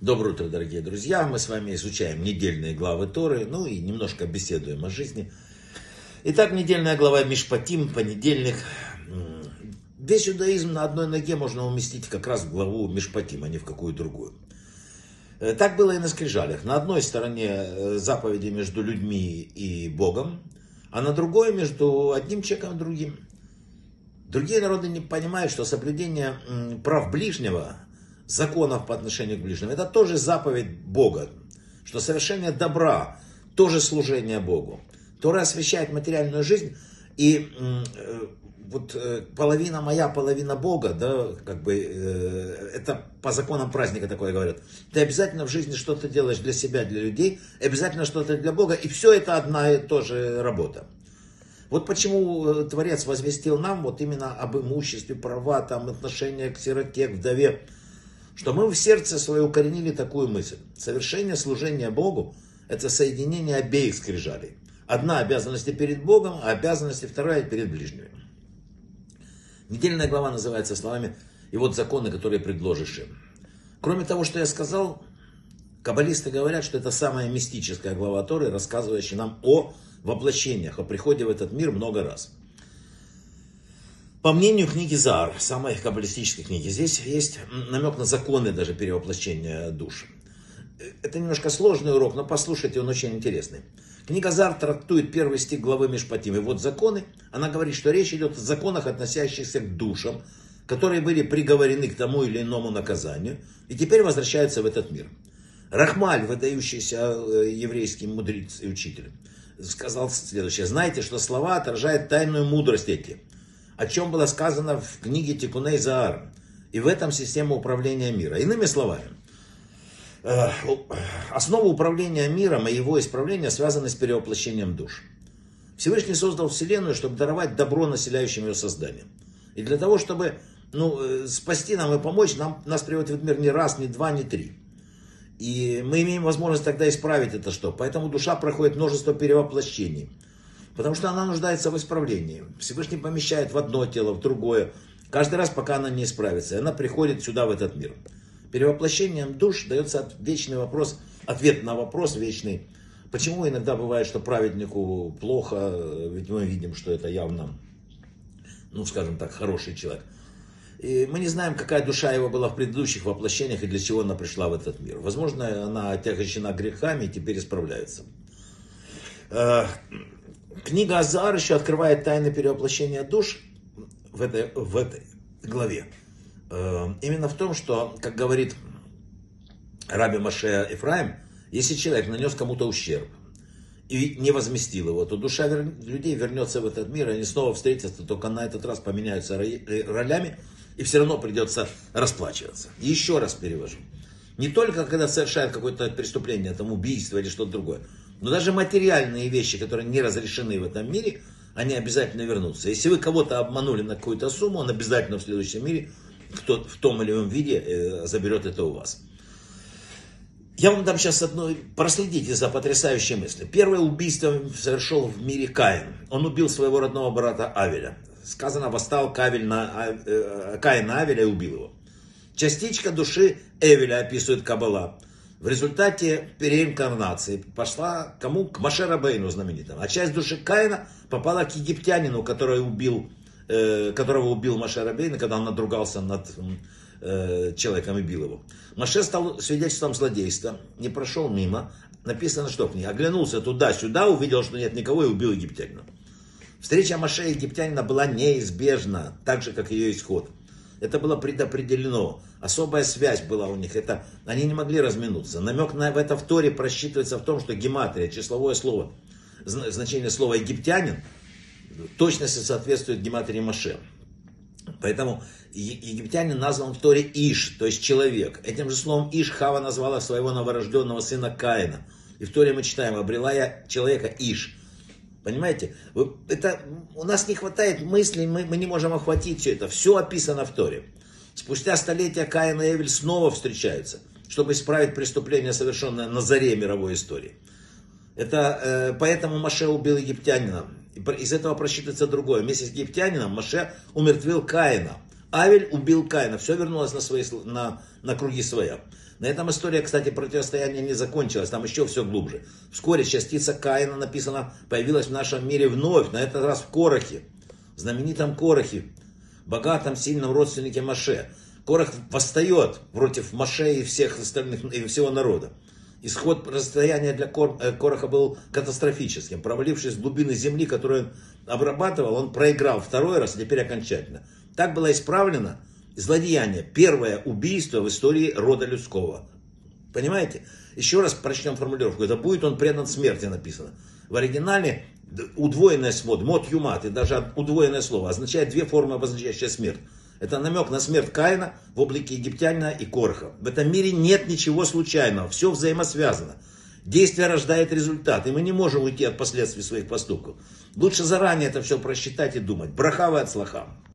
Доброе утро, дорогие друзья. Мы с вами изучаем недельные главы Торы, ну и немножко беседуем о жизни. Итак, недельная глава Мишпатим, понедельник. Весь иудаизм на одной ноге можно уместить как раз в главу Мишпатим, а не в какую другую. Э, так было и на скрижалях. На одной стороне э, заповеди между людьми и Богом, а на другой между одним человеком и другим. Другие народы не понимают, что соблюдение прав ближнего, законов по отношению к ближнему, это тоже заповедь Бога. Что совершение добра тоже служение Богу. Тора освещает материальную жизнь, и э, вот э, половина моя, половина Бога, да, как бы, э, это по законам праздника такое говорят. Ты обязательно в жизни что-то делаешь для себя, для людей, обязательно что-то для Бога, и все это одна и та же работа. Вот почему э, Творец возвестил нам вот именно об имуществе, права, там, отношения к сироте, к вдове, что мы в сердце свое укоренили такую мысль. Совершение служения Богу – это соединение обеих скрижалей. Одна обязанность перед Богом, а обязанность вторая перед ближними. Недельная глава называется словами «И вот законы, которые предложишь им». Кроме того, что я сказал, каббалисты говорят, что это самая мистическая глава Торы, рассказывающая нам о воплощениях, о приходе в этот мир много раз. По мнению книги Заар, самой каббалистической книги, здесь есть намек на законы даже перевоплощения душ. Это немножко сложный урок, но послушайте, он очень интересный. Книга Зар трактует первый стих главы Мишпатим. И вот законы, она говорит, что речь идет о законах, относящихся к душам, которые были приговорены к тому или иному наказанию, и теперь возвращаются в этот мир. Рахмаль, выдающийся э, еврейский мудрец и учитель, сказал следующее. Знаете, что слова отражают тайную мудрость эти, о чем было сказано в книге Тикуней Заар. И в этом система управления мира. Иными словами, э, основа управления миром и его исправления связаны с перевоплощением душ. Всевышний создал Вселенную, чтобы даровать добро населяющим ее созданием. И для того, чтобы ну, э, спасти нам и помочь, нам, нас приводит в мир не раз, не два, не три. И мы имеем возможность тогда исправить это что. Поэтому душа проходит множество перевоплощений. Потому что она нуждается в исправлении. Всевышний помещает в одно тело, в другое. Каждый раз, пока она не исправится. Она приходит сюда, в этот мир. Перевоплощением душ дается вечный вопрос, ответ на вопрос вечный. Почему иногда бывает, что праведнику плохо, ведь мы видим, что это явно, ну скажем так, хороший человек. И мы не знаем, какая душа его была в предыдущих воплощениях и для чего она пришла в этот мир. Возможно, она отягощена грехами и теперь исправляется. Э, книга Азар еще открывает тайны перевоплощения душ в этой, в этой главе. Э, именно в том, что, как говорит Раби Маше Ифраим, если человек нанес кому-то ущерб, и не возместил его, то душа людей вернется в этот мир, и они снова встретятся, только на этот раз поменяются ролями, и все равно придется расплачиваться. Еще раз перевожу. Не только когда совершают какое-то преступление, там убийство или что-то другое, но даже материальные вещи, которые не разрешены в этом мире, они обязательно вернутся. Если вы кого-то обманули на какую-то сумму, он обязательно в следующем мире кто в том или ином виде э, заберет это у вас. Я вам дам сейчас одно, проследите за потрясающей мыслью. Первое убийство совершил в мире Каин. Он убил своего родного брата Авеля сказано, восстал Кавель на, а, э, Каин на Авеля и убил его. Частичка души Эвеля описывает Кабала. В результате переинкарнации пошла кому? К Машерабейну знаменитому. А часть души Каина попала к египтянину, который убил, э, которого убил Машерабейна, когда он надругался над э, человеком и бил его. Маше стал свидетельством злодейства, не прошел мимо. Написано, что в ней. Оглянулся туда-сюда, увидел, что нет никого и убил египтянина. Встреча Маше и египтянина была неизбежна, так же, как ее исход. Это было предопределено. Особая связь была у них. Это, они не могли разминуться. Намек на это в Торе просчитывается в том, что гематрия, числовое слово, значение слова египтянин, точности соответствует гематрии Маше. Поэтому египтянин назван в Торе Иш, то есть человек. Этим же словом Иш Хава назвала своего новорожденного сына Каина. И в Торе мы читаем, обрела я человека Иш. Понимаете? Это, у нас не хватает мыслей, мы, мы не можем охватить все это. Все описано в Торе. Спустя столетия Каин и Эвель снова встречаются, чтобы исправить преступление, совершенное на заре мировой истории. Это, э, поэтому Маше убил египтянина. Из этого просчитывается другое. Вместе с египтянином Маше умертвил Каина. Авель убил Каина. Все вернулось на, свои, на, на круги своя. На этом история, кстати, противостояния не закончилась, там еще все глубже. Вскоре частица Каина, написано, появилась в нашем мире вновь, на этот раз в Корохе, знаменитом Корохе, богатом, сильном родственнике Маше. Корох восстает против Маше и всех остальных, и всего народа. Исход расстояния для э, Короха был катастрофическим. Провалившись в глубины земли, которую он обрабатывал, он проиграл второй раз, а теперь окончательно. Так было исправлено злодеяние, первое убийство в истории рода людского. Понимаете? Еще раз прочтем формулировку. Это будет он предан смерти написано. В оригинале удвоенное слово, мод юмат, и даже удвоенное слово, означает две формы, обозначающие смерть. Это намек на смерть Каина в облике египтянина и Корха. В этом мире нет ничего случайного, все взаимосвязано. Действие рождает результат, и мы не можем уйти от последствий своих поступков. Лучше заранее это все просчитать и думать. Брахава от слахам.